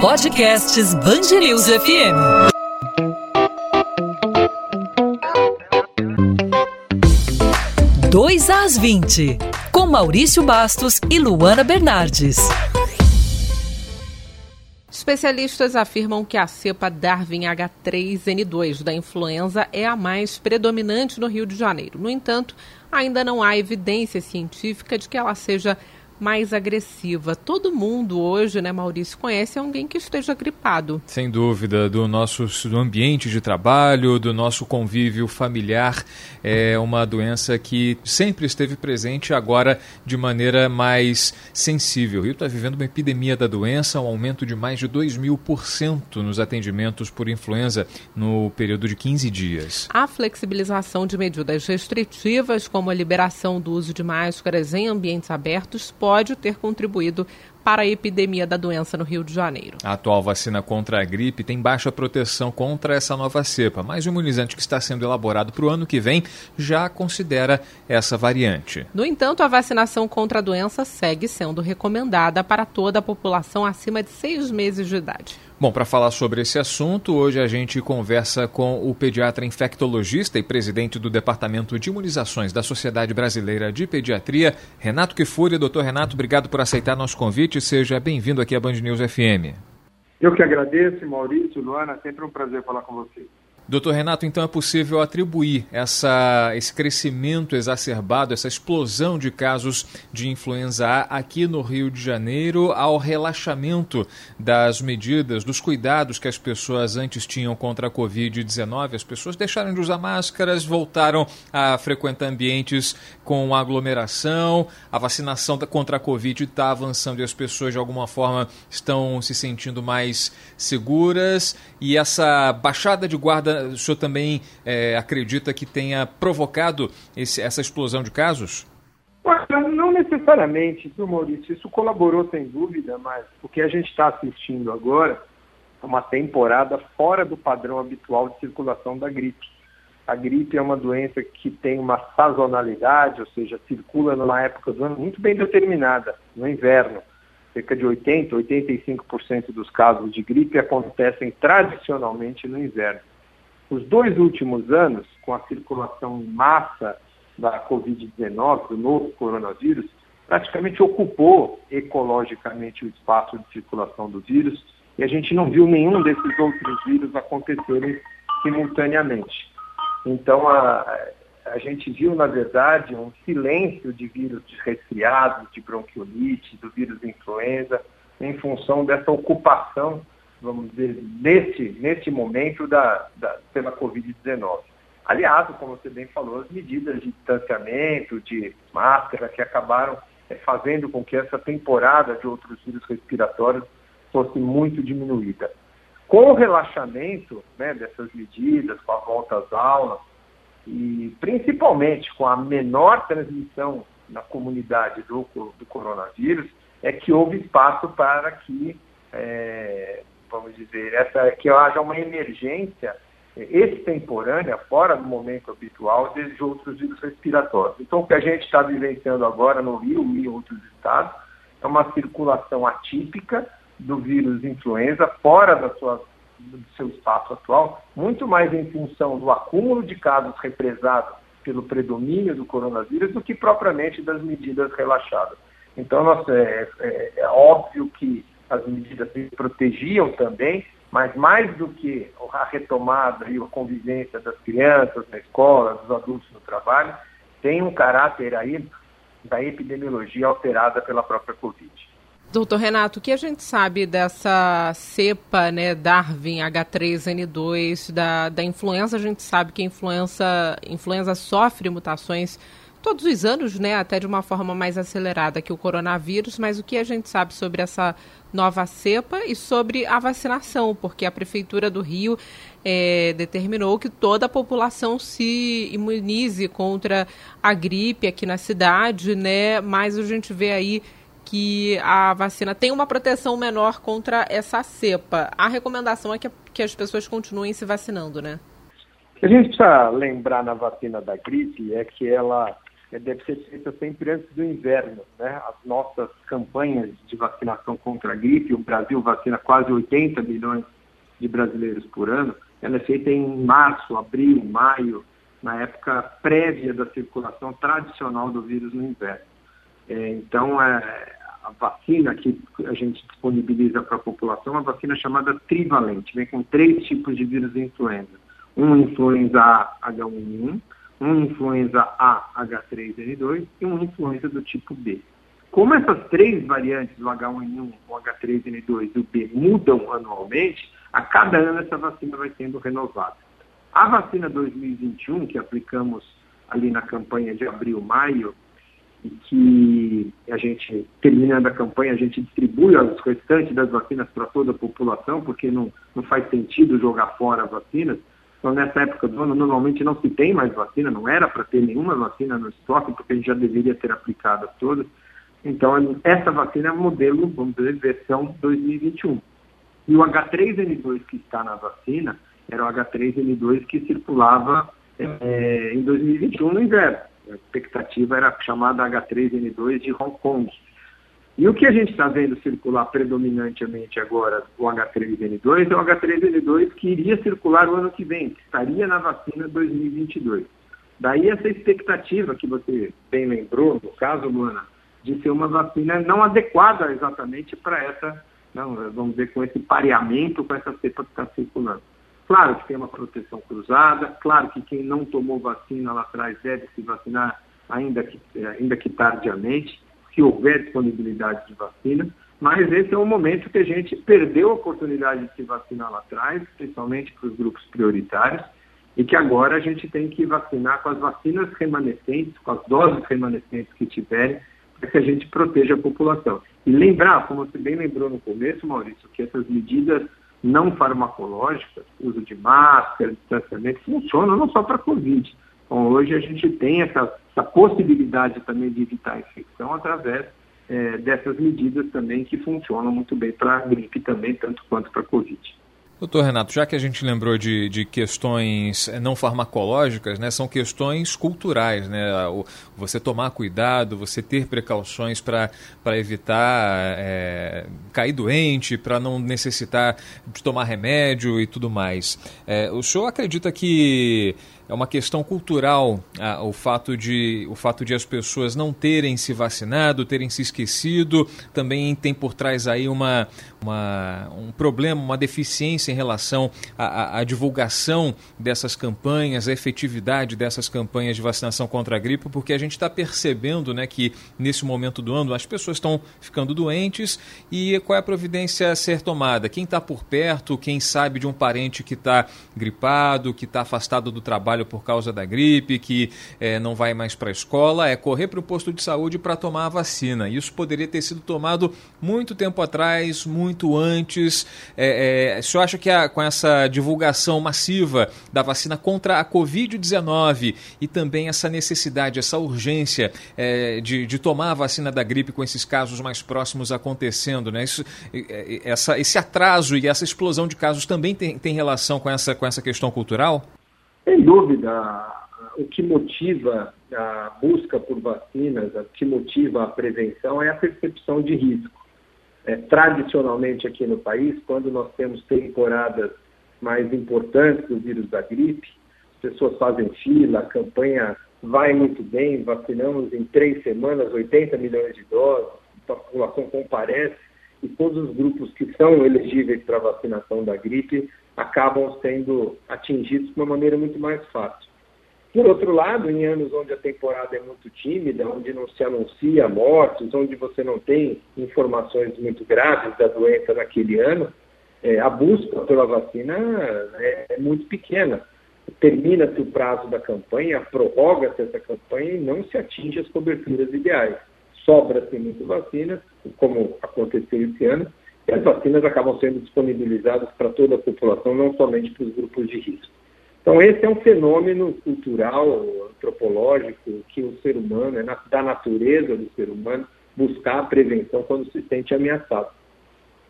Podcasts Bangerils FM. Dois às 20, com Maurício Bastos e Luana Bernardes. Especialistas afirmam que a cepa Darwin H3N2 da influenza é a mais predominante no Rio de Janeiro. No entanto, ainda não há evidência científica de que ela seja mais agressiva. Todo mundo hoje, né, Maurício, conhece alguém que esteja gripado. Sem dúvida, do nosso do ambiente de trabalho, do nosso convívio familiar. É uma doença que sempre esteve presente, agora de maneira mais sensível. O Rio está vivendo uma epidemia da doença, um aumento de mais de 2 mil por cento nos atendimentos por influenza no período de 15 dias. A flexibilização de medidas restritivas, como a liberação do uso de máscaras em ambientes abertos, pode pode ter contribuído para a epidemia da doença no Rio de Janeiro. A atual vacina contra a gripe tem baixa proteção contra essa nova cepa, mas o imunizante que está sendo elaborado para o ano que vem já considera essa variante. No entanto, a vacinação contra a doença segue sendo recomendada para toda a população acima de seis meses de idade. Bom, para falar sobre esse assunto, hoje a gente conversa com o pediatra infectologista e presidente do Departamento de Imunizações da Sociedade Brasileira de Pediatria, Renato Kifuri. Doutor Renato, obrigado por aceitar nosso convite. Seja bem-vindo aqui à Band News FM. Eu que agradeço, Maurício, Luana, sempre um prazer falar com vocês. Doutor Renato, então é possível atribuir essa, esse crescimento exacerbado, essa explosão de casos de influenza A aqui no Rio de Janeiro ao relaxamento das medidas, dos cuidados que as pessoas antes tinham contra a Covid-19? As pessoas deixaram de usar máscaras, voltaram a frequentar ambientes com aglomeração, a vacinação contra a Covid está avançando e as pessoas de alguma forma estão se sentindo mais seguras e essa baixada de guarda o senhor também é, acredita que tenha provocado esse, essa explosão de casos? Não necessariamente, viu, Maurício? Isso colaborou sem dúvida, mas o que a gente está assistindo agora é uma temporada fora do padrão habitual de circulação da gripe. A gripe é uma doença que tem uma sazonalidade, ou seja, circula numa época do ano muito bem determinada, no inverno. Cerca de 80%, 85% dos casos de gripe acontecem tradicionalmente no inverno. Os dois últimos anos, com a circulação em massa da Covid-19, do novo coronavírus, praticamente ocupou ecologicamente o espaço de circulação do vírus e a gente não viu nenhum desses outros vírus acontecerem simultaneamente. Então, a, a gente viu, na verdade, um silêncio de vírus de resfriado, de bronquiolite, do vírus influenza, em função dessa ocupação vamos dizer, neste, neste momento da, da, pela Covid-19. Aliado, como você bem falou, as medidas de distanciamento, de máscara, que acabaram é, fazendo com que essa temporada de outros vírus respiratórios fosse muito diminuída. Com o relaxamento né, dessas medidas, com a volta às aulas, e principalmente com a menor transmissão na comunidade do, do coronavírus, é que houve espaço para que é, vamos dizer, essa, que haja uma emergência extemporânea, fora do momento habitual, de outros vírus respiratórios. Então, o que a gente está vivenciando agora no Rio e em outros estados é uma circulação atípica do vírus influenza fora da sua, do seu espaço atual, muito mais em função do acúmulo de casos represados pelo predomínio do coronavírus do que propriamente das medidas relaxadas. Então, nossa, é, é, é óbvio que as medidas protegiam também, mas mais do que a retomada e a convivência das crianças na escola, dos adultos no trabalho, tem um caráter aí da epidemiologia alterada pela própria Covid. Doutor Renato, o que a gente sabe dessa cepa, né, Darwin H3N2, da, da influenza? A gente sabe que a influenza, influenza sofre mutações todos os anos, né, até de uma forma mais acelerada que o coronavírus, mas o que a gente sabe sobre essa nova cepa e sobre a vacinação, porque a Prefeitura do Rio é, determinou que toda a população se imunize contra a gripe aqui na cidade, né, mas a gente vê aí que a vacina tem uma proteção menor contra essa cepa. A recomendação é que, que as pessoas continuem se vacinando, né? A gente precisa lembrar na vacina da gripe é que ela deve ser feita sempre antes do inverno. Né? As nossas campanhas de vacinação contra a gripe, o Brasil vacina quase 80 milhões de brasileiros por ano, ela é feita em março, abril, maio, na época prévia da circulação tradicional do vírus no inverno. É, então, é, a vacina que a gente disponibiliza para a população é uma vacina chamada trivalente, vem com três tipos de vírus de influenza. Um influenza A H1N1, um influenza A H3N2 e um influenza do tipo B. Como essas três variantes, o H1N1, o H3N2 e o B, mudam anualmente, a cada ano essa vacina vai sendo renovada. A vacina 2021, que aplicamos ali na campanha de abril-maio, e que a gente, terminando a campanha, a gente distribui os restantes das vacinas para toda a população, porque não, não faz sentido jogar fora as vacinas. Então, nessa época do ano, normalmente não se tem mais vacina, não era para ter nenhuma vacina no estoque, porque a gente já deveria ter aplicado todas. Então, essa vacina é modelo, vamos dizer, versão 2021. E o H3N2 que está na vacina era o H3N2 que circulava é, em 2021 no inverno. A expectativa era chamada H3N2 de Hong Kong. E o que a gente está vendo circular predominantemente agora, o H3N2, é o H3N2 que iria circular o ano que vem, que estaria na vacina 2022. Daí essa expectativa que você bem lembrou, no caso, Luana, de ser uma vacina não adequada exatamente para essa, não, vamos dizer, com esse pareamento com essa cepa que está circulando. Claro que tem uma proteção cruzada, claro que quem não tomou vacina lá atrás deve se vacinar ainda que, ainda que tardiamente, se houver disponibilidade de vacina, mas esse é um momento que a gente perdeu a oportunidade de se vacinar lá atrás, principalmente para os grupos prioritários, e que agora a gente tem que vacinar com as vacinas remanescentes, com as doses remanescentes que tiverem, para que a gente proteja a população. E lembrar, como você bem lembrou no começo, Maurício, que essas medidas não farmacológicas, uso de máscara, distanciamento, funcionam não só para a Covid. Então, hoje a gente tem essa, essa, possibilidade também de evitar a infecção através é, dessas medidas também que funcionam muito bem para a gripe também, tanto quanto para a Covid. Doutor Renato, já que a gente lembrou de, de questões eh, não farmacológicas, né, são questões culturais, né? Você tomar cuidado, você ter precauções para evitar é, cair doente, para não necessitar de tomar remédio e tudo mais. É, o senhor acredita que é uma questão cultural ah, o, fato de, o fato de as pessoas não terem se vacinado, terem se esquecido, também tem por trás aí uma, uma um problema, uma deficiência em relação à, à, divulgação dessas campanhas, a efetividade dessas campanhas de vacinação contra a gripe, porque a gente está percebendo né, que nesse momento do ano as pessoas estão ficando doentes e qual é a providência a ser tomada? Quem está por perto, quem sabe de um parente que está gripado, que está afastado do trabalho, trabalho por causa da gripe, que é, não vai mais para a escola, é correr para o posto de saúde para tomar a vacina. Isso poderia ter sido tomado muito tempo atrás, muito antes. É, é, o senhor acha que a, com essa divulgação massiva da vacina contra a Covid-19 e também essa necessidade, essa urgência é, de, de tomar a vacina da gripe com esses casos mais próximos acontecendo, né? Isso, essa, esse atraso e essa explosão de casos também tem, tem relação com essa, com essa questão cultural? Sem dúvida, o que motiva a busca por vacinas, o que motiva a prevenção é a percepção de risco. É, tradicionalmente aqui no país, quando nós temos temporadas mais importantes do vírus da gripe, as pessoas fazem fila, a campanha vai muito bem, vacinamos em três semanas 80 milhões de doses, a população comparece e todos os grupos que são elegíveis para vacinação da gripe acabam sendo atingidos de uma maneira muito mais fácil. Por outro lado, em anos onde a temporada é muito tímida, onde não se anuncia mortes, onde você não tem informações muito graves da doença naquele ano, é, a busca pela vacina é, é muito pequena. Termina-se o prazo da campanha, prorroga-se essa campanha e não se atinge as coberturas ideais. Sobra-se muito vacina, como aconteceu esse ano, e as vacinas acabam sendo disponibilizadas para toda a população, não somente para os grupos de risco. Então, esse é um fenômeno cultural, antropológico, que o ser humano, é da natureza do ser humano, buscar a prevenção quando se sente ameaçado.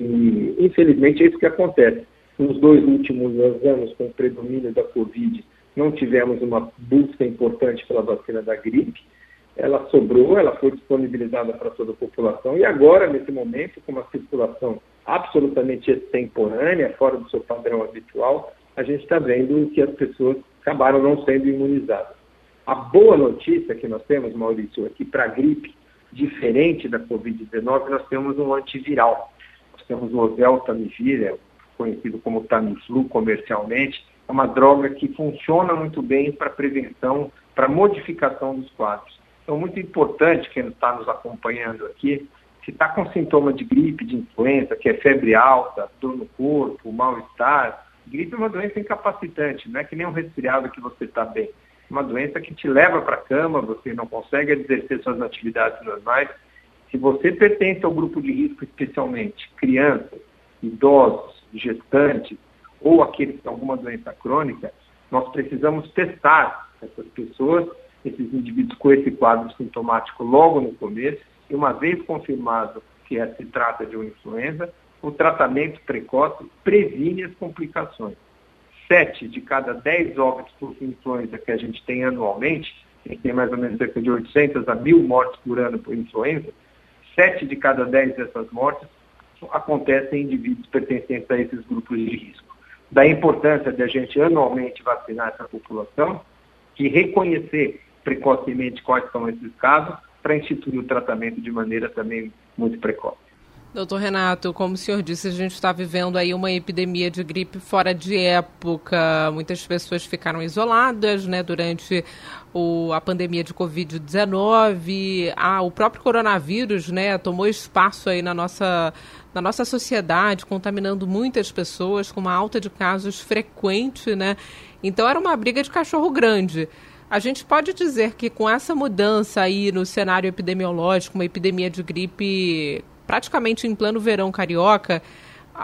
E, infelizmente, é isso que acontece. Nos dois últimos anos, com o predomínio da Covid, não tivemos uma busca importante pela vacina da gripe, ela sobrou, ela foi disponibilizada para toda a população e agora, nesse momento, com uma circulação absolutamente extemporânea, fora do seu padrão habitual, a gente está vendo que as pessoas acabaram não sendo imunizadas. A boa notícia que nós temos, Maurício, é que para a gripe, diferente da Covid-19, nós temos um antiviral. Nós temos o oseltamivir, é conhecido como Tamiflu comercialmente, é uma droga que funciona muito bem para prevenção, para modificação dos quadros. Então, muito importante quem está nos acompanhando aqui, se está com sintoma de gripe, de influenza, que é febre alta, dor no corpo, mal-estar, gripe é uma doença incapacitante, não é que nem um resfriado que você está bem. É uma doença que te leva para a cama, você não consegue exercer suas atividades normais. Se você pertence ao grupo de risco, especialmente crianças, idosos, gestantes ou aqueles que têm alguma doença crônica, nós precisamos testar essas pessoas esses indivíduos com esse quadro sintomático logo no começo, e uma vez confirmado que é, se trata de uma influenza, o tratamento precoce previne as complicações. Sete de cada dez óbitos por influenza que a gente tem anualmente, a gente tem mais ou menos cerca de 800 a 1.000 mortes por ano por influenza, sete de cada dez dessas mortes acontecem em indivíduos pertencentes a esses grupos de risco. Da importância de a gente anualmente vacinar essa população e reconhecer precocemente quais são esses casos, para instituir o tratamento de maneira também muito precoce. Doutor Renato, como o senhor disse, a gente está vivendo aí uma epidemia de gripe fora de época. Muitas pessoas ficaram isoladas né, durante o, a pandemia de Covid-19. Ah, o próprio coronavírus né, tomou espaço aí na nossa, na nossa sociedade, contaminando muitas pessoas, com uma alta de casos frequente. Né? Então era uma briga de cachorro grande. A gente pode dizer que com essa mudança aí no cenário epidemiológico, uma epidemia de gripe praticamente em plano verão carioca,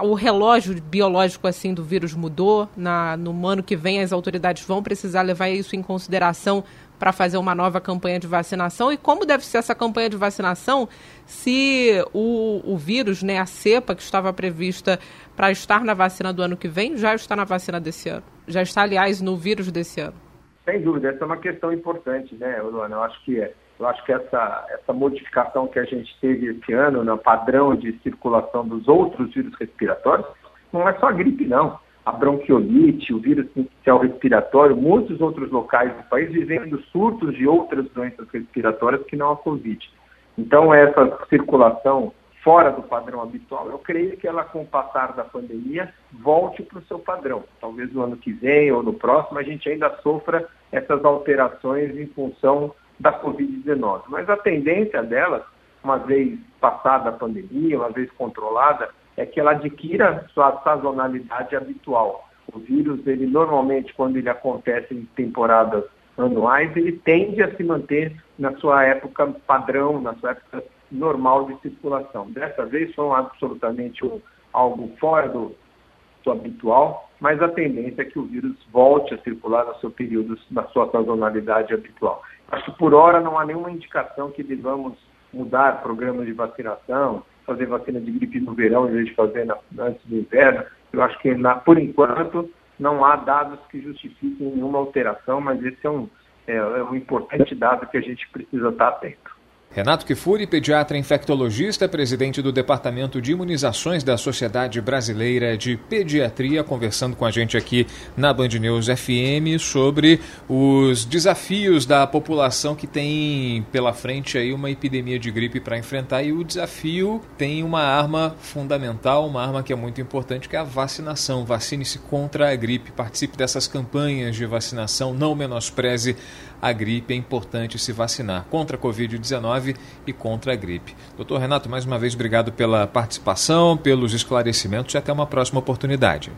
o relógio biológico assim do vírus mudou. Na, no ano que vem as autoridades vão precisar levar isso em consideração para fazer uma nova campanha de vacinação. E como deve ser essa campanha de vacinação se o, o vírus, né, a cepa que estava prevista para estar na vacina do ano que vem, já está na vacina desse ano? Já está, aliás, no vírus desse ano? Sem dúvida, essa é uma questão importante, né, Luana? Eu acho que é. Eu acho que essa, essa modificação que a gente teve esse ano no padrão de circulação dos outros vírus respiratórios não é só a gripe, não. A bronquiolite, o vírus inicial respiratório, muitos outros locais do país vivendo surtos de outras doenças respiratórias que não a Covid. Então, essa circulação fora do padrão habitual, eu creio que ela, com o passar da pandemia, volte para o seu padrão. Talvez no ano que vem ou no próximo a gente ainda sofra essas alterações em função da Covid-19. Mas a tendência dela, uma vez passada a pandemia, uma vez controlada, é que ela adquira sua sazonalidade habitual. O vírus, ele normalmente, quando ele acontece em temporadas anuais, ele tende a se manter na sua época padrão, na sua época normal de circulação. Dessa vez foi absolutamente um, algo fora do, do, habitual, mas a tendência é que o vírus volte a circular no seu período, na sua sazonalidade habitual. Acho que por hora não há nenhuma indicação que devamos mudar programas de vacinação, fazer vacina de gripe no verão em vez de fazer na, antes do inverno. Eu acho que, na, por enquanto, não há dados que justifiquem nenhuma alteração, mas esse é um, é, é um importante dado que a gente precisa estar atento. Renato Kifuri, pediatra infectologista, presidente do Departamento de Imunizações da Sociedade Brasileira de Pediatria, conversando com a gente aqui na Band News FM sobre os desafios da população que tem pela frente aí uma epidemia de gripe para enfrentar. E o desafio tem uma arma fundamental, uma arma que é muito importante, que é a vacinação. Vacine-se contra a gripe, participe dessas campanhas de vacinação, não menospreze a gripe, é importante se vacinar contra a Covid-19 e contra a gripe. Doutor Renato, mais uma vez, obrigado pela participação, pelos esclarecimentos e até uma próxima oportunidade.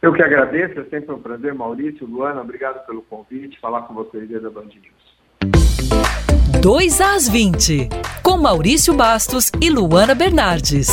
Eu que agradeço, é sempre um prazer, Maurício, Luana, obrigado pelo convite, falar com vocês da Band News. 2 às 20, com Maurício Bastos e Luana Bernardes.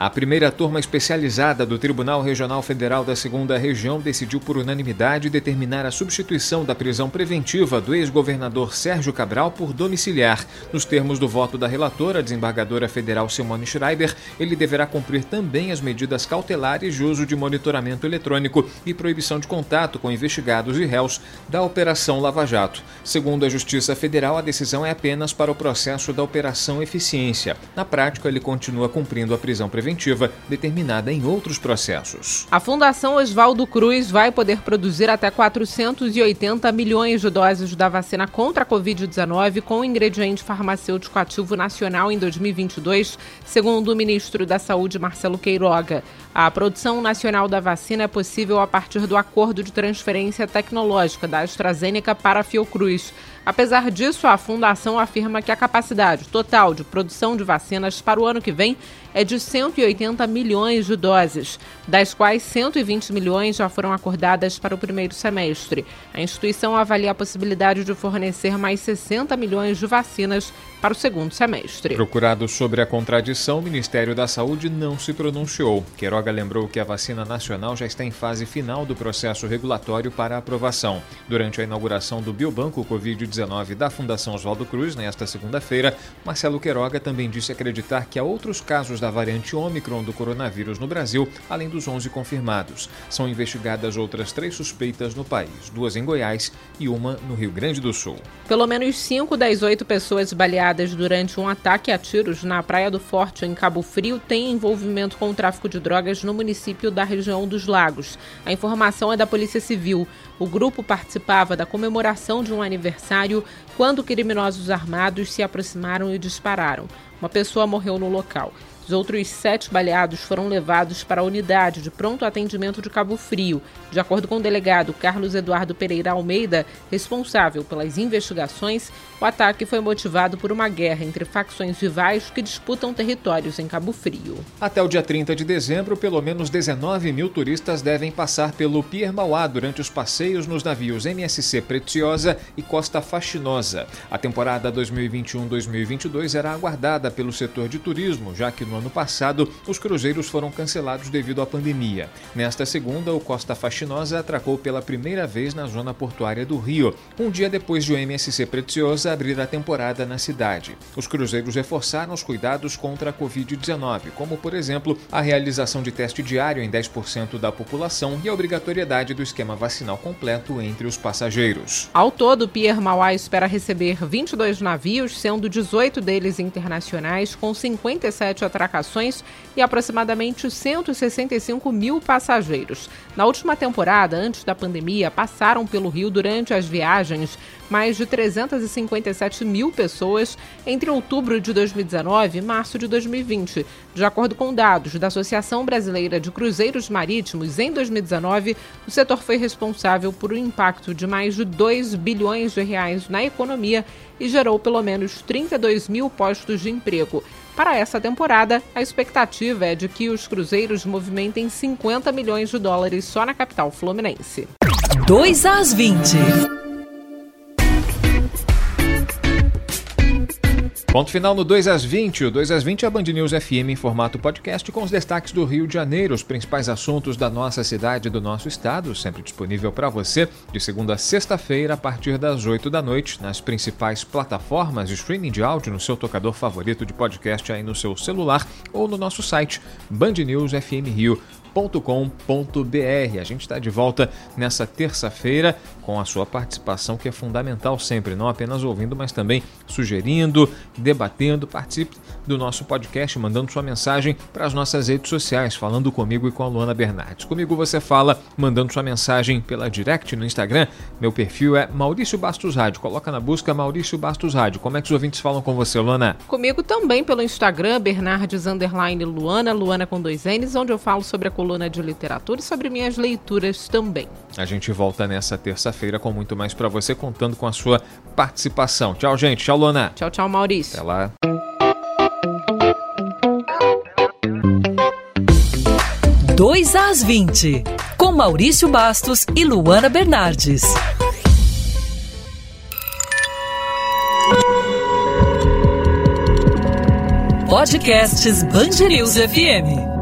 A primeira turma especializada do Tribunal Regional Federal da Segunda Região decidiu por unanimidade determinar a substituição da prisão preventiva do ex-governador Sérgio Cabral por domiciliar. Nos termos do voto da relatora, desembargadora federal Simone Schreiber, ele deverá cumprir também as medidas cautelares de uso de monitoramento eletrônico e proibição de contato com investigados e réus da Operação Lava Jato. Segundo a Justiça Federal, a decisão é apenas para o processo da Operação Eficiência. Na prática, ele continua cumprindo a prisão preventiva preventiva determinada em outros processos. A Fundação Oswaldo Cruz vai poder produzir até 480 milhões de doses da vacina contra a Covid-19 com ingrediente farmacêutico ativo nacional em 2022, segundo o ministro da Saúde, Marcelo Queiroga. A produção nacional da vacina é possível a partir do acordo de transferência tecnológica da AstraZeneca para a Fiocruz. Apesar disso, a fundação afirma que a capacidade total de produção de vacinas para o ano que vem é de 180 milhões de doses, das quais 120 milhões já foram acordadas para o primeiro semestre. A instituição avalia a possibilidade de fornecer mais 60 milhões de vacinas para o segundo semestre. Procurado sobre a contradição, o Ministério da Saúde não se pronunciou. Queiroga lembrou que a vacina nacional já está em fase final do processo regulatório para aprovação. Durante a inauguração do Biobanco Covid-19 da Fundação Oswaldo Cruz, nesta segunda-feira, Marcelo Queiroga também disse acreditar que há outros casos da variante Ômicron do coronavírus no Brasil, além dos 11 confirmados. São investigadas outras três suspeitas no país, duas em Goiás e uma no Rio Grande do Sul. Pelo menos cinco das oito pessoas baleadas durante um ataque a tiros na Praia do Forte, em Cabo Frio, têm envolvimento com o tráfico de drogas no município da região dos Lagos. A informação é da Polícia Civil. O grupo participava da comemoração de um aniversário quando criminosos armados se aproximaram e dispararam. Uma pessoa morreu no local. Os outros sete baleados foram levados para a unidade de pronto atendimento de Cabo Frio. De acordo com o delegado Carlos Eduardo Pereira Almeida, responsável pelas investigações, o ataque foi motivado por uma guerra entre facções rivais que disputam territórios em Cabo Frio. Até o dia 30 de dezembro, pelo menos 19 mil turistas devem passar pelo Pier Mauá durante os passeios nos navios MSC Preciosa e Costa Faxinosa. A temporada 2021-2022 era aguardada pelo setor de turismo, já que no ano passado, os cruzeiros foram cancelados devido à pandemia. Nesta segunda, o Costa Faxinosa atracou pela primeira vez na zona portuária do Rio, um dia depois de o MSC Preciosa abrir a temporada na cidade. Os cruzeiros reforçaram os cuidados contra a Covid-19, como, por exemplo, a realização de teste diário em 10% da população e a obrigatoriedade do esquema vacinal completo entre os passageiros. Ao todo, o Pier Mauá espera receber 22 navios, sendo 18 deles internacionais, com 57 atrações embarcações e aproximadamente 165 mil passageiros. Na última temporada, antes da pandemia, passaram pelo Rio durante as viagens mais de 357 mil pessoas entre outubro de 2019 e março de 2020. De acordo com dados da Associação Brasileira de Cruzeiros Marítimos, em 2019, o setor foi responsável por um impacto de mais de 2 bilhões de reais na economia e gerou pelo menos 32 mil postos de emprego. Para essa temporada, a expectativa é de que os cruzeiros movimentem 50 milhões de dólares só na capital fluminense. 2 às 20. Ponto final no 2 às 20. O 2 às 20 é a Band News FM em formato podcast com os destaques do Rio de Janeiro, os principais assuntos da nossa cidade e do nosso estado, sempre disponível para você de segunda a sexta-feira a partir das 8 da noite nas principais plataformas de streaming de áudio no seu tocador favorito de podcast aí no seu celular ou no nosso site bandnewsfmrio.com com.br A gente está de volta nessa terça-feira com a sua participação, que é fundamental sempre, não apenas ouvindo, mas também sugerindo, debatendo. Participe do nosso podcast, mandando sua mensagem para as nossas redes sociais, falando comigo e com a Luana Bernardes. Comigo você fala mandando sua mensagem pela direct no Instagram. Meu perfil é Maurício Bastos Rádio. Coloca na busca Maurício Bastos Rádio. Como é que os ouvintes falam com você, Luana? Comigo também pelo Instagram, Bernardes Luana, Luana com dois N's, onde eu falo sobre a coluna de literatura e sobre minhas leituras também. A gente volta nessa terça-feira com muito mais para você, contando com a sua participação. Tchau, gente. Tchau, Luana. Tchau, tchau, Maurício. Até lá. Dois às 20, com Maurício Bastos e Luana Bernardes. Podcasts Band News FM.